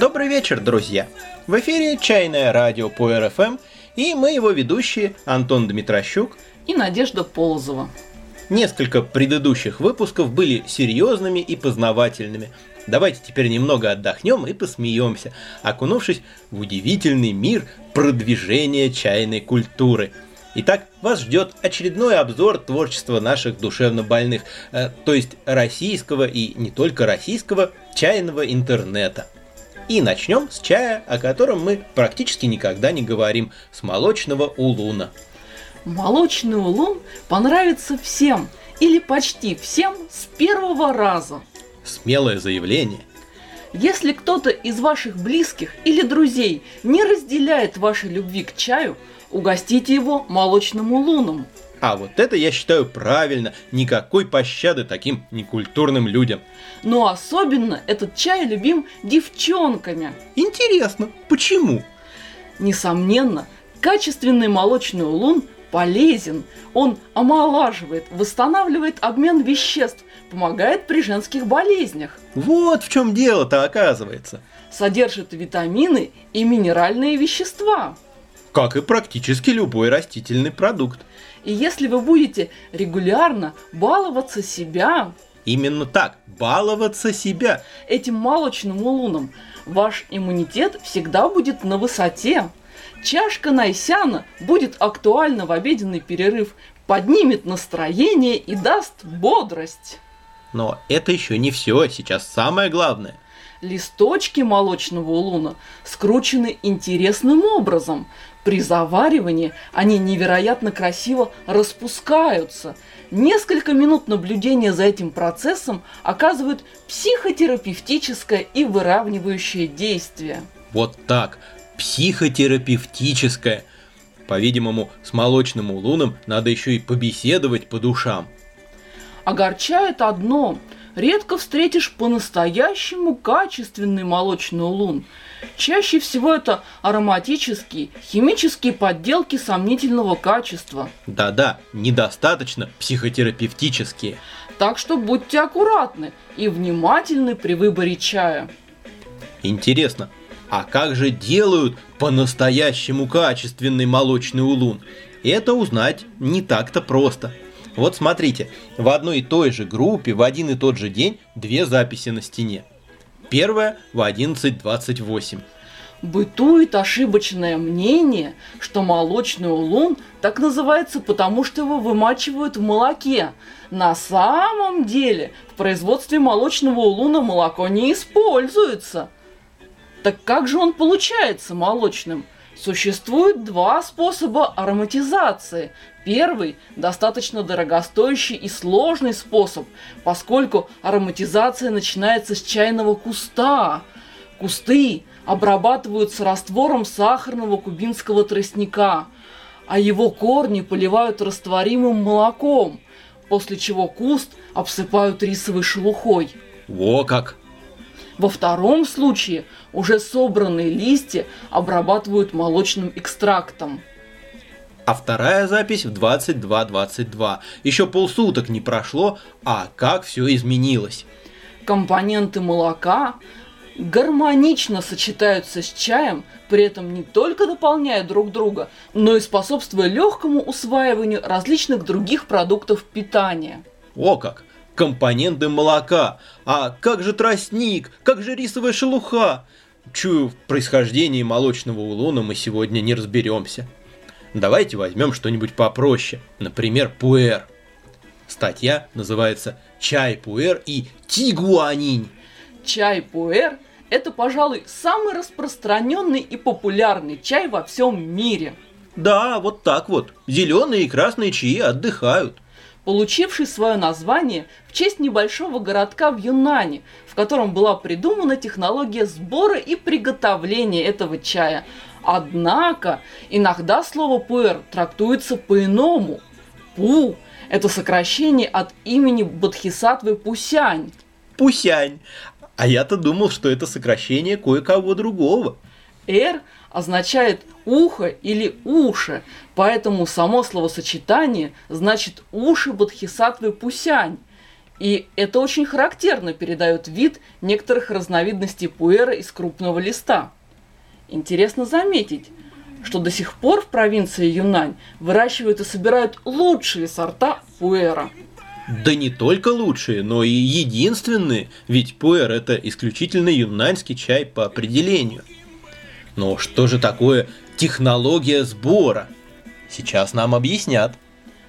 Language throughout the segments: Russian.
Добрый вечер, друзья! В эфире «Чайное радио» по РФМ и мы его ведущие Антон Дмитрощук. и Надежда Полозова. Несколько предыдущих выпусков были серьезными и познавательными. Давайте теперь немного отдохнем и посмеемся, окунувшись в удивительный мир продвижения чайной культуры. Итак, вас ждет очередной обзор творчества наших душевно больных, э, то есть российского и не только российского чайного интернета. И начнем с чая, о котором мы практически никогда не говорим, с молочного улуна. Молочный улун понравится всем или почти всем с первого раза. Смелое заявление. Если кто-то из ваших близких или друзей не разделяет вашей любви к чаю, угостите его молочным улуном. А вот это я считаю правильно, никакой пощады таким некультурным людям. Но особенно этот чай любим девчонками. Интересно, почему? Несомненно, качественный молочный улун полезен. Он омолаживает, восстанавливает обмен веществ, помогает при женских болезнях, Вот в чем дело-то оказывается. содержит витамины и минеральные вещества. Как и практически любой растительный продукт. И если вы будете регулярно баловаться себя Именно так, баловаться себя. этим молочным улуном, ваш иммунитет всегда будет на высоте. Чашка Найсяна будет актуальна в обеденный перерыв, поднимет настроение и даст бодрость. Но это еще не все, сейчас самое главное. Листочки молочного улуна скручены интересным образом. При заваривании они невероятно красиво распускаются. Несколько минут наблюдения за этим процессом оказывают психотерапевтическое и выравнивающее действие. Вот так, психотерапевтическое. По-видимому, с молочным улуном надо еще и побеседовать по душам. Огорчает одно. Редко встретишь по-настоящему качественный молочный улун. Чаще всего это ароматические, химические подделки сомнительного качества. Да-да, недостаточно психотерапевтические. Так что будьте аккуратны и внимательны при выборе чая. Интересно, а как же делают по-настоящему качественный молочный улун? Это узнать не так-то просто. Вот смотрите, в одной и той же группе в один и тот же день две записи на стене. Первая в 11.28. Бытует ошибочное мнение, что молочный улун так называется потому, что его вымачивают в молоке. На самом деле в производстве молочного улуна молоко не используется. Так как же он получается молочным? Существует два способа ароматизации. Первый – достаточно дорогостоящий и сложный способ, поскольку ароматизация начинается с чайного куста. Кусты обрабатываются раствором сахарного кубинского тростника, а его корни поливают растворимым молоком, после чего куст обсыпают рисовой шелухой. Во как! Во втором случае уже собранные листья обрабатывают молочным экстрактом. А вторая запись в 22.22. Еще полсуток не прошло, а как все изменилось. Компоненты молока гармонично сочетаются с чаем, при этом не только дополняя друг друга, но и способствуя легкому усваиванию различных других продуктов питания. О как! Компоненты молока. А как же тростник? Как же рисовая шелуха? Чую, в происхождении молочного улуна мы сегодня не разберемся. Давайте возьмем что-нибудь попроще. Например, пуэр. Статья называется «Чай, пуэр и тигуанинь». Чай пуэр – это, пожалуй, самый распространенный и популярный чай во всем мире. Да, вот так вот. Зеленые и красные чаи отдыхают. Получивший свое название в честь небольшого городка в Юнане, в котором была придумана технология сбора и приготовления этого чая. Однако, иногда слово «пуэр» трактуется по-иному. «Пу» – это сокращение от имени Бодхисаттвы Пусянь. Пусянь. А я-то думал, что это сокращение кое-кого другого. «р» означает ухо или уши, поэтому само словосочетание значит уши бодхисаттвы пусянь. И это очень характерно передает вид некоторых разновидностей пуэра из крупного листа. Интересно заметить, что до сих пор в провинции Юнань выращивают и собирают лучшие сорта пуэра. Да не только лучшие, но и единственные, ведь пуэр это исключительно юнаньский чай по определению. Но что же такое технология сбора? Сейчас нам объяснят.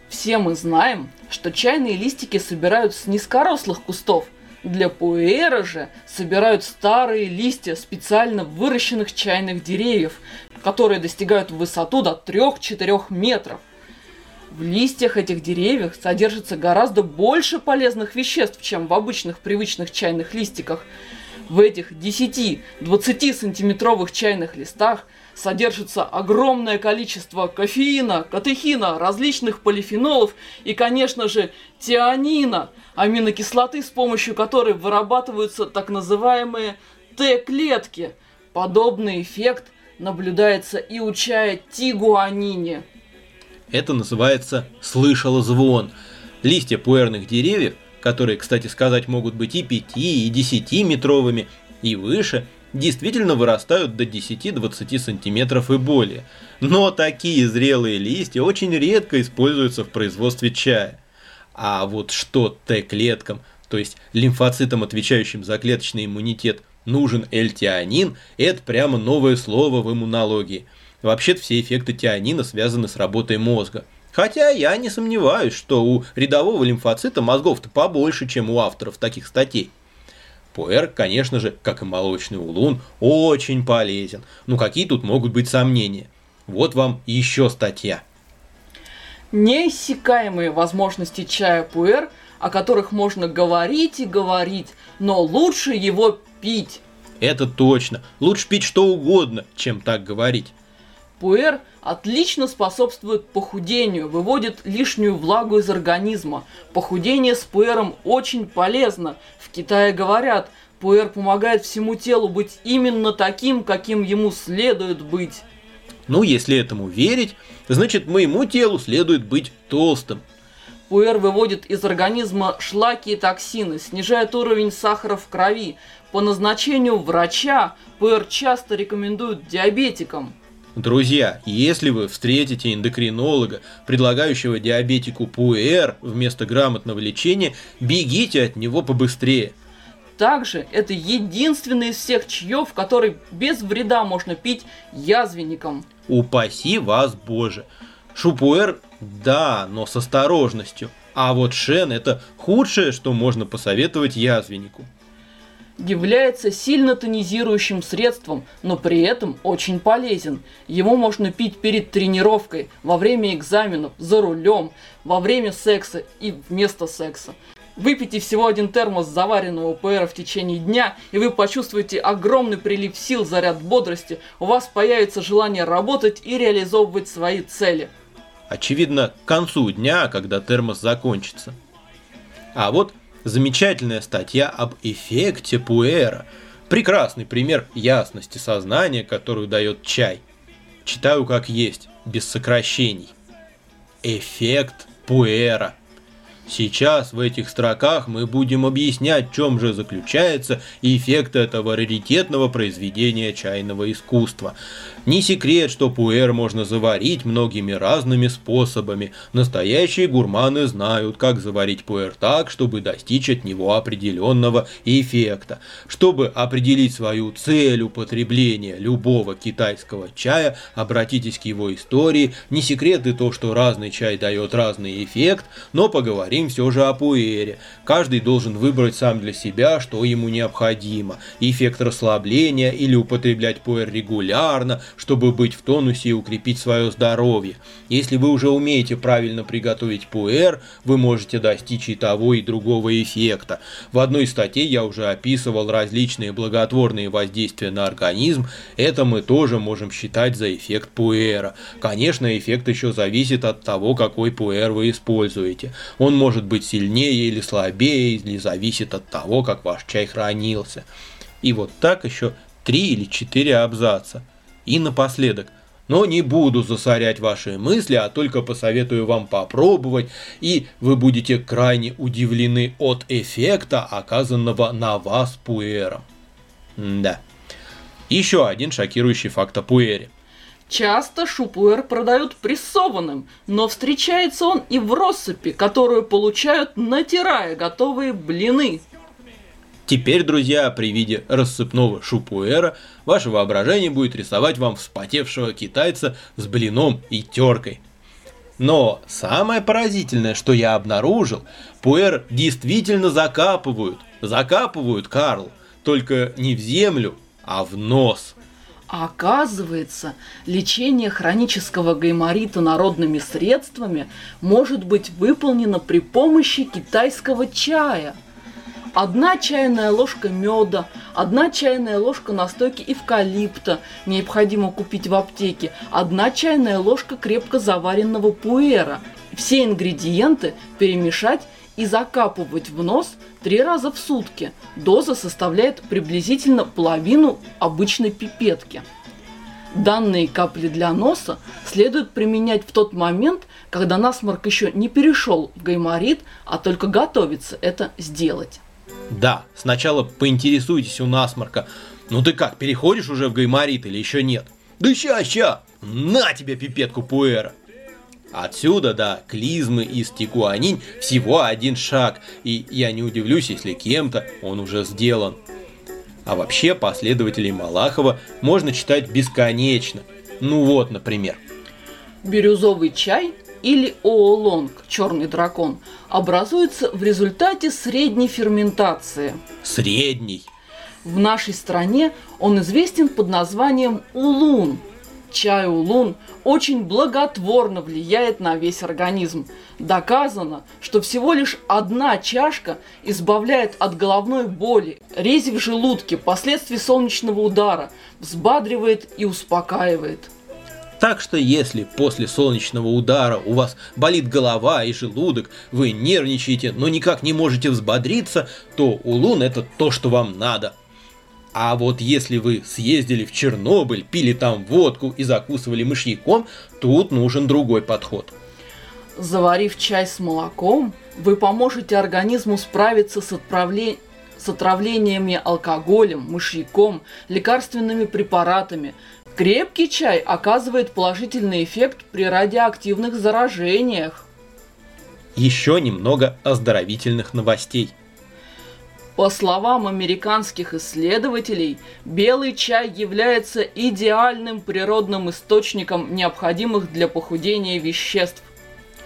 Все мы знаем, что чайные листики собирают с низкорослых кустов. Для пуэра же собирают старые листья специально выращенных чайных деревьев, которые достигают высоту до 3-4 метров. В листьях этих деревьев содержится гораздо больше полезных веществ, чем в обычных привычных чайных листиках. В этих 10-20 сантиметровых чайных листах содержится огромное количество кофеина, катехина, различных полифенолов и, конечно же, тианина, аминокислоты, с помощью которой вырабатываются так называемые Т-клетки. Подобный эффект наблюдается и у чая тигуанини. Это называется «слышал звон». Листья пуэрных деревьев, которые, кстати сказать, могут быть и 5, и 10 метровыми, и выше, действительно вырастают до 10-20 сантиметров и более. Но такие зрелые листья очень редко используются в производстве чая. А вот что Т-клеткам, то есть лимфоцитам, отвечающим за клеточный иммунитет, нужен L-тианин, это прямо новое слово в иммунологии – Вообще-то все эффекты тианина связаны с работой мозга. Хотя я не сомневаюсь, что у рядового лимфоцита мозгов-то побольше, чем у авторов таких статей. Пуэр, конечно же, как и молочный улун, очень полезен. Ну какие тут могут быть сомнения? Вот вам еще статья. Неиссякаемые возможности чая пуэр, о которых можно говорить и говорить, но лучше его пить. Это точно. Лучше пить что угодно, чем так говорить. Пуэр отлично способствует похудению, выводит лишнюю влагу из организма. Похудение с пуэром очень полезно. В Китае говорят, пуэр помогает всему телу быть именно таким, каким ему следует быть. Ну, если этому верить, значит моему телу следует быть толстым. Пуэр выводит из организма шлаки и токсины, снижает уровень сахара в крови. По назначению врача пуэр часто рекомендуют диабетикам. Друзья, если вы встретите эндокринолога, предлагающего диабетику пуэр вместо грамотного лечения, бегите от него побыстрее. Также это единственный из всех чаев, который без вреда можно пить язвенникам. Упаси вас Боже. Шупуэр, да, но с осторожностью. А вот шен это худшее, что можно посоветовать язвеннику является сильно тонизирующим средством, но при этом очень полезен. Его можно пить перед тренировкой, во время экзаменов, за рулем, во время секса и вместо секса. Выпейте всего один термос заваренного ПР в течение дня, и вы почувствуете огромный прилив сил, заряд бодрости. У вас появится желание работать и реализовывать свои цели. Очевидно, к концу дня, когда термос закончится. А вот Замечательная статья об эффекте пуэра. Прекрасный пример ясности сознания, которую дает чай. Читаю как есть, без сокращений. Эффект пуэра. Сейчас в этих строках мы будем объяснять, в чем же заключается эффект этого раритетного произведения чайного искусства. Не секрет, что пуэр можно заварить многими разными способами. Настоящие гурманы знают, как заварить пуэр так, чтобы достичь от него определенного эффекта. Чтобы определить свою цель употребления любого китайского чая, обратитесь к его истории. Не секрет и то, что разный чай дает разный эффект, но поговорим все же о пуэре. Каждый должен выбрать сам для себя, что ему необходимо. Эффект расслабления или употреблять пуэр регулярно, чтобы быть в тонусе и укрепить свое здоровье. Если вы уже умеете правильно приготовить пуэр, вы можете достичь и того, и другого эффекта. В одной статье я уже описывал различные благотворные воздействия на организм, это мы тоже можем считать за эффект пуэра. Конечно, эффект еще зависит от того, какой пуэр вы используете. Он может быть сильнее или слабее, или зависит от того, как ваш чай хранился. И вот так еще три или четыре абзаца. И напоследок, но не буду засорять ваши мысли, а только посоветую вам попробовать, и вы будете крайне удивлены от эффекта, оказанного на вас пуэром. Да. Еще один шокирующий факт о пуэре. Часто шупуэр продают прессованным, но встречается он и в россыпи, которую получают, натирая готовые блины. Теперь, друзья, при виде рассыпного шупуэра, ваше воображение будет рисовать вам вспотевшего китайца с блином и теркой. Но самое поразительное, что я обнаружил, пуэр действительно закапывают. Закапывают, Карл, только не в землю, а в нос. Оказывается, лечение хронического гайморита народными средствами может быть выполнено при помощи китайского чая – Одна чайная ложка меда, одна чайная ложка настойки эвкалипта, необходимо купить в аптеке, одна чайная ложка крепко заваренного пуэра. Все ингредиенты перемешать и закапывать в нос три раза в сутки. Доза составляет приблизительно половину обычной пипетки. Данные капли для носа следует применять в тот момент, когда насморк еще не перешел в гайморит, а только готовится это сделать. Да, сначала поинтересуйтесь у насморка. Ну ты как, переходишь уже в гайморит или еще нет? Да ща, ща! На тебе пипетку пуэра! Отсюда до клизмы и стикуанинь всего один шаг, и я не удивлюсь, если кем-то он уже сделан. А вообще последователей Малахова можно читать бесконечно. Ну вот, например. Бирюзовый чай или оолонг, черный дракон, образуется в результате средней ферментации. Средний. В нашей стране он известен под названием улун. Чай улун очень благотворно влияет на весь организм. Доказано, что всего лишь одна чашка избавляет от головной боли, рези в желудке, последствий солнечного удара, взбадривает и успокаивает. Так что если после солнечного удара у вас болит голова и желудок, вы нервничаете, но никак не можете взбодриться, то улун это то, что вам надо. А вот если вы съездили в Чернобыль, пили там водку и закусывали мышьяком, тут нужен другой подход. Заварив чай с молоком, вы поможете организму справиться с, отправле... с отравлениями алкоголем, мышьяком, лекарственными препаратами, Крепкий чай оказывает положительный эффект при радиоактивных заражениях. Еще немного оздоровительных новостей. По словам американских исследователей, белый чай является идеальным природным источником необходимых для похудения веществ.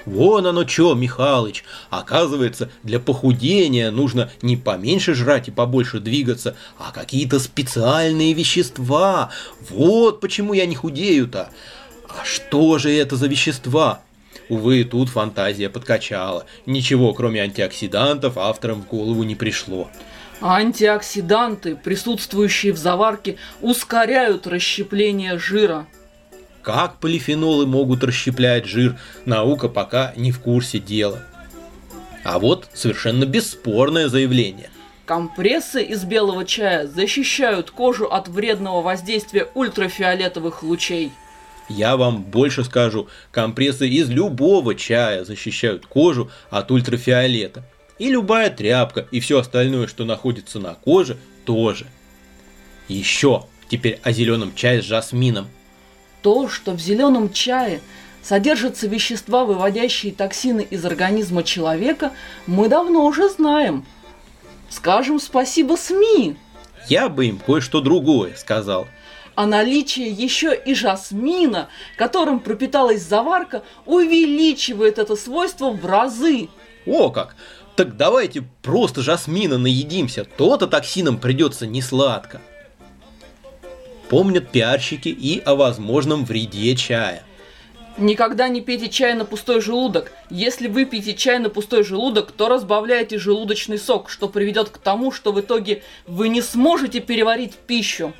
Вон оно что, Михалыч. Оказывается, для похудения нужно не поменьше жрать и побольше двигаться, а какие-то специальные вещества. Вот почему я не худею-то. А что же это за вещества? Увы, тут фантазия подкачала. Ничего, кроме антиоксидантов, авторам в голову не пришло. Антиоксиданты, присутствующие в заварке, ускоряют расщепление жира. Как полифенолы могут расщеплять жир, наука пока не в курсе дела. А вот совершенно бесспорное заявление. Компрессы из белого чая защищают кожу от вредного воздействия ультрафиолетовых лучей. Я вам больше скажу, компрессы из любого чая защищают кожу от ультрафиолета. И любая тряпка, и все остальное, что находится на коже, тоже. Еще теперь о зеленом чае с жасмином – то, что в зеленом чае содержатся вещества, выводящие токсины из организма человека, мы давно уже знаем. Скажем спасибо СМИ. Я бы им кое-что другое сказал. А наличие еще и жасмина, которым пропиталась заварка, увеличивает это свойство в разы. О как! Так давайте просто жасмина наедимся, то-то токсинам придется не сладко помнят пиарщики и о возможном вреде чая. Никогда не пейте чай на пустой желудок. Если вы пьете чай на пустой желудок, то разбавляете желудочный сок, что приведет к тому, что в итоге вы не сможете переварить пищу.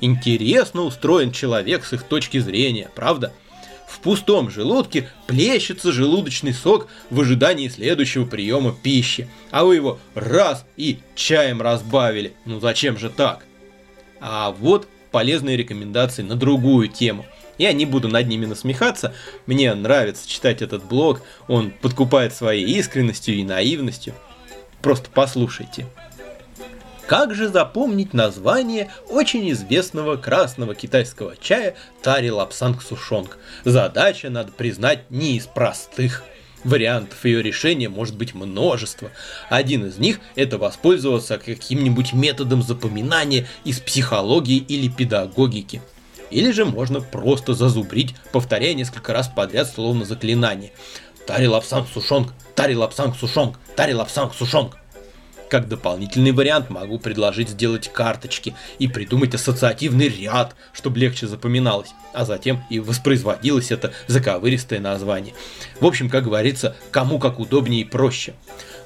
Интересно устроен человек с их точки зрения, правда? В пустом желудке плещется желудочный сок в ожидании следующего приема пищи, а вы его раз и чаем разбавили. Ну зачем же так? А вот полезные рекомендации на другую тему. Я не буду над ними насмехаться, мне нравится читать этот блог, он подкупает своей искренностью и наивностью. Просто послушайте. Как же запомнить название очень известного красного китайского чая Тари Лапсанг Сушонг? Задача, надо признать, не из простых. Вариантов ее решения может быть множество. Один из них – это воспользоваться каким-нибудь методом запоминания из психологии или педагогики. Или же можно просто зазубрить, повторяя несколько раз подряд словно заклинание. Тари лапсанг сушонг, тари лапсанг сушонг, тари лапсанг сушонг. Как дополнительный вариант могу предложить сделать карточки и придумать ассоциативный ряд, чтобы легче запоминалось, а затем и воспроизводилось это заковыристое название. В общем, как говорится, кому как удобнее и проще.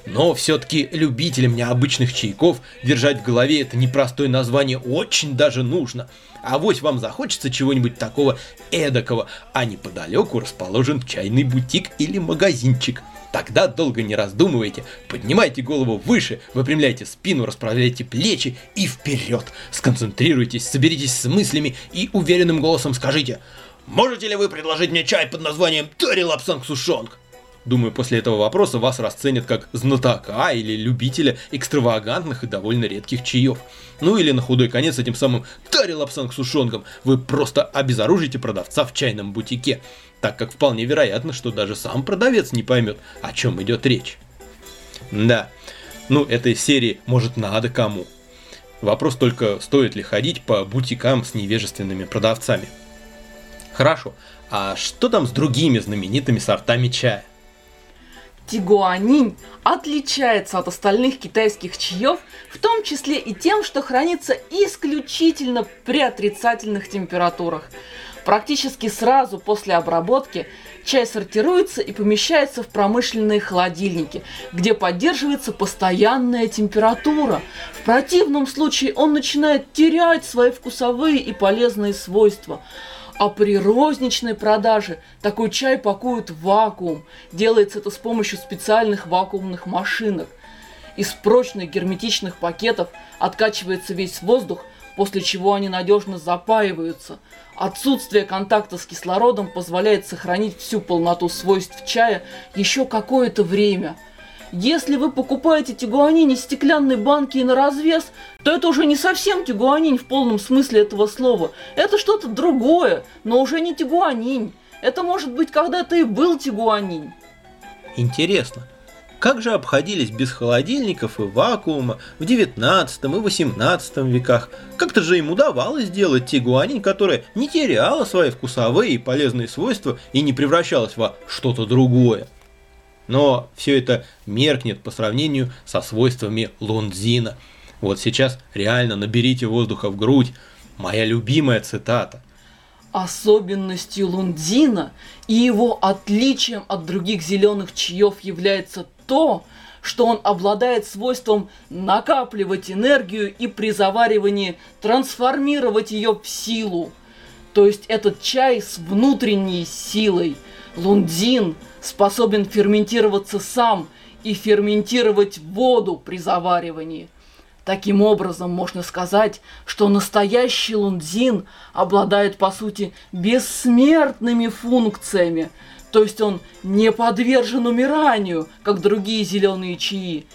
Но все-таки любителям необычных чайков держать в голове это непростое название очень даже нужно. А вот вам захочется чего-нибудь такого эдакого, а неподалеку расположен чайный бутик или магазинчик – Тогда долго не раздумывайте, поднимайте голову выше, выпрямляйте спину, расправляйте плечи и вперед. Сконцентрируйтесь, соберитесь с мыслями и уверенным голосом скажите «Можете ли вы предложить мне чай под названием Тари Лапсанг Сушонг?» Думаю, после этого вопроса вас расценят как знатока или любителя экстравагантных и довольно редких чаев. Ну или на худой конец этим самым Тари Лапсанг Сушонгом вы просто обезоружите продавца в чайном бутике, так как вполне вероятно, что даже сам продавец не поймет, о чем идет речь. Да, ну этой серии может надо кому. Вопрос только, стоит ли ходить по бутикам с невежественными продавцами. Хорошо, а что там с другими знаменитыми сортами чая? Тигуанинь отличается от остальных китайских чаев, в том числе и тем, что хранится исключительно при отрицательных температурах. Практически сразу после обработки чай сортируется и помещается в промышленные холодильники, где поддерживается постоянная температура. В противном случае он начинает терять свои вкусовые и полезные свойства. А при розничной продаже такой чай пакуют в вакуум. Делается это с помощью специальных вакуумных машинок. Из прочных герметичных пакетов откачивается весь воздух, после чего они надежно запаиваются. Отсутствие контакта с кислородом позволяет сохранить всю полноту свойств чая еще какое-то время – если вы покупаете тигуанин из стеклянной банки и на развес, то это уже не совсем тигуанин в полном смысле этого слова. Это что-то другое, но уже не тигуанин. Это может быть когда-то и был тигуанин. Интересно, как же обходились без холодильников и вакуума в 19 и 18 веках? Как-то же им удавалось сделать тигуанин, которая не теряла свои вкусовые и полезные свойства и не превращалась во что-то другое. Но все это меркнет по сравнению со свойствами лунзина. Вот сейчас реально наберите воздуха в грудь. Моя любимая цитата. Особенностью лундина и его отличием от других зеленых чаев является то, что он обладает свойством накапливать энергию и при заваривании трансформировать ее в силу. То есть этот чай с внутренней силой. Лундин – способен ферментироваться сам и ферментировать воду при заваривании. Таким образом, можно сказать, что настоящий лунзин обладает, по сути, бессмертными функциями, то есть он не подвержен умиранию, как другие зеленые чаи.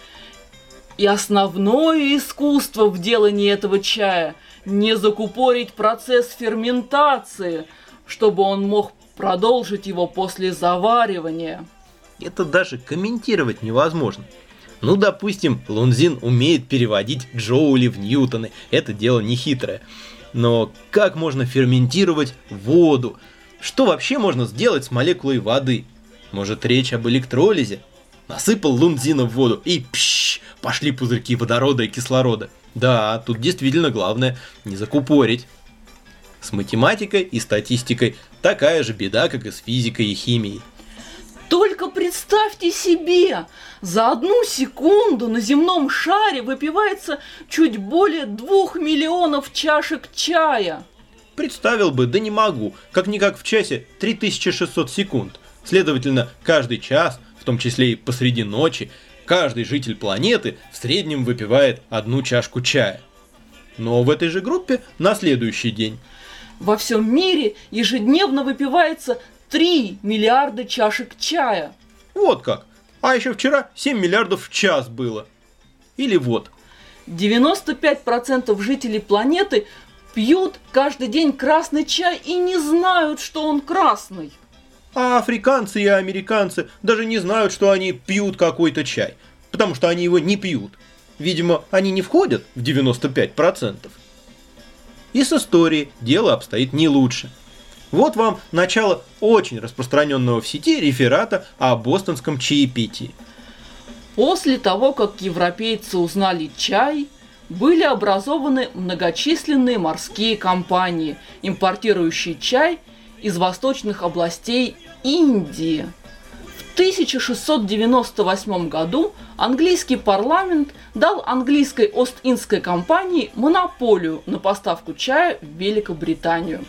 И основное искусство в делании этого чая – не закупорить процесс ферментации, чтобы он мог продолжить его после заваривания. Это даже комментировать невозможно. Ну, допустим, Лунзин умеет переводить джоули в ньютоны. Это дело не хитрое. Но как можно ферментировать воду? Что вообще можно сделать с молекулой воды? Может речь об электролизе? Насыпал лунзина в воду и пш, пошли пузырьки водорода и кислорода. Да, тут действительно главное не закупорить. С математикой и статистикой такая же беда, как и с физикой и химией. Только представьте себе, за одну секунду на земном шаре выпивается чуть более двух миллионов чашек чая. Представил бы, да не могу. Как-никак в часе 3600 секунд. Следовательно, каждый час, в том числе и посреди ночи, каждый житель планеты в среднем выпивает одну чашку чая. Но в этой же группе на следующий день. Во всем мире ежедневно выпивается 3 миллиарда чашек чая. Вот как. А еще вчера 7 миллиардов в час было. Или вот. 95% жителей планеты пьют каждый день красный чай и не знают, что он красный. А африканцы и американцы даже не знают, что они пьют какой-то чай. Потому что они его не пьют. Видимо, они не входят в 95%. И с историей дело обстоит не лучше. Вот вам начало очень распространенного в сети реферата о бостонском чаепитии. После того, как европейцы узнали чай, были образованы многочисленные морские компании, импортирующие чай из восточных областей Индии. В 1698 году английский парламент дал английской Ост-Индской компании монополию на поставку чая в Великобританию.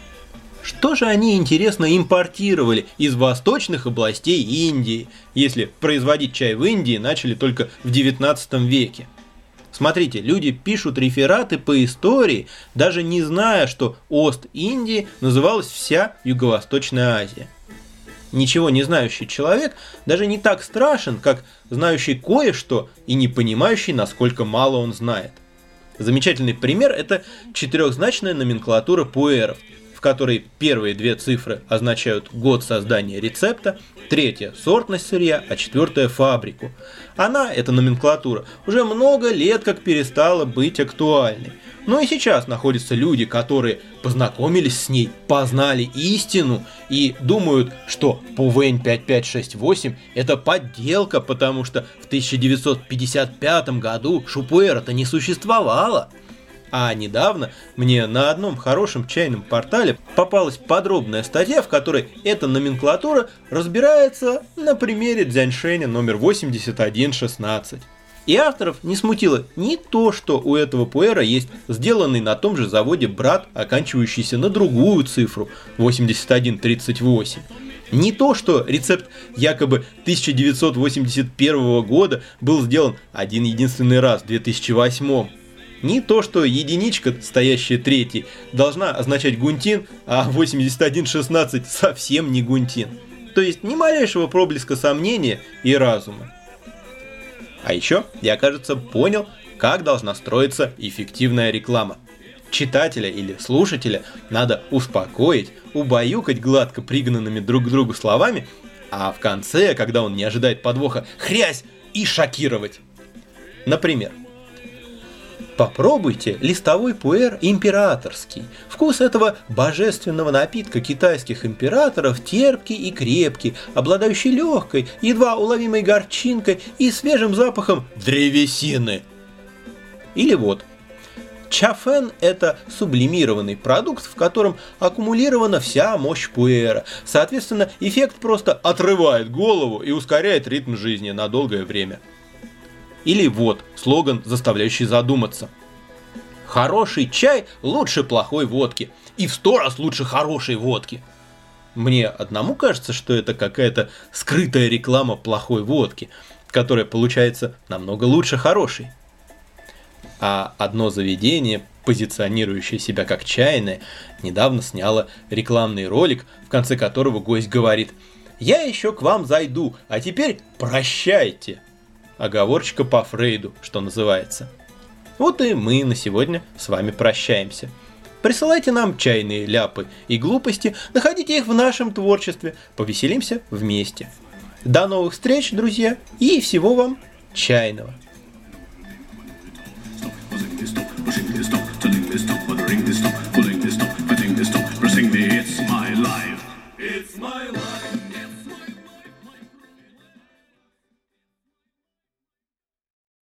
Что же они, интересно, импортировали из восточных областей Индии, если производить чай в Индии начали только в 19 веке? Смотрите, люди пишут рефераты по истории, даже не зная, что Ост-Индии называлась вся Юго-Восточная Азия. Ничего не знающий человек даже не так страшен, как знающий кое-что и не понимающий, насколько мало он знает. Замечательный пример – это четырехзначная номенклатура пуэров – в которой первые две цифры означают год создания рецепта, третья – сортность сырья, а четвертая – фабрику. Она, эта номенклатура, уже много лет как перестала быть актуальной. Но и сейчас находятся люди, которые познакомились с ней, познали истину и думают, что Пувень 5568 это подделка, потому что в 1955 году Шупуэра-то не существовало. А недавно мне на одном хорошем чайном портале попалась подробная статья, в которой эта номенклатура разбирается на примере Дзяньшеня номер 8116. И авторов не смутило ни то, что у этого пуэра есть сделанный на том же заводе брат, оканчивающийся на другую цифру 8138. Не то, что рецепт якобы 1981 года был сделан один единственный раз в 2008 не то, что единичка, стоящая третьей, должна означать гунтин, а 8116 совсем не гунтин. То есть ни малейшего проблеска сомнения и разума. А еще я, кажется, понял, как должна строиться эффективная реклама. Читателя или слушателя надо успокоить, убаюкать гладко пригнанными друг к другу словами, а в конце, когда он не ожидает подвоха, хрясь и шокировать. Например, Попробуйте листовой пуэр императорский. Вкус этого божественного напитка китайских императоров терпкий и крепкий, обладающий легкой, едва уловимой горчинкой и свежим запахом древесины. Или вот, Чафен – это сублимированный продукт, в котором аккумулирована вся мощь пуэра. Соответственно, эффект просто отрывает голову и ускоряет ритм жизни на долгое время. Или вот слоган, заставляющий задуматься. Хороший чай лучше плохой водки. И в сто раз лучше хорошей водки. Мне одному кажется, что это какая-то скрытая реклама плохой водки, которая получается намного лучше хорошей. А одно заведение, позиционирующее себя как чайное, недавно сняло рекламный ролик, в конце которого гость говорит «Я еще к вам зайду, а теперь прощайте». Оговорочка по Фрейду, что называется. Вот и мы на сегодня с вами прощаемся. Присылайте нам чайные ляпы и глупости, находите их в нашем творчестве, повеселимся вместе. До новых встреч, друзья, и всего вам чайного.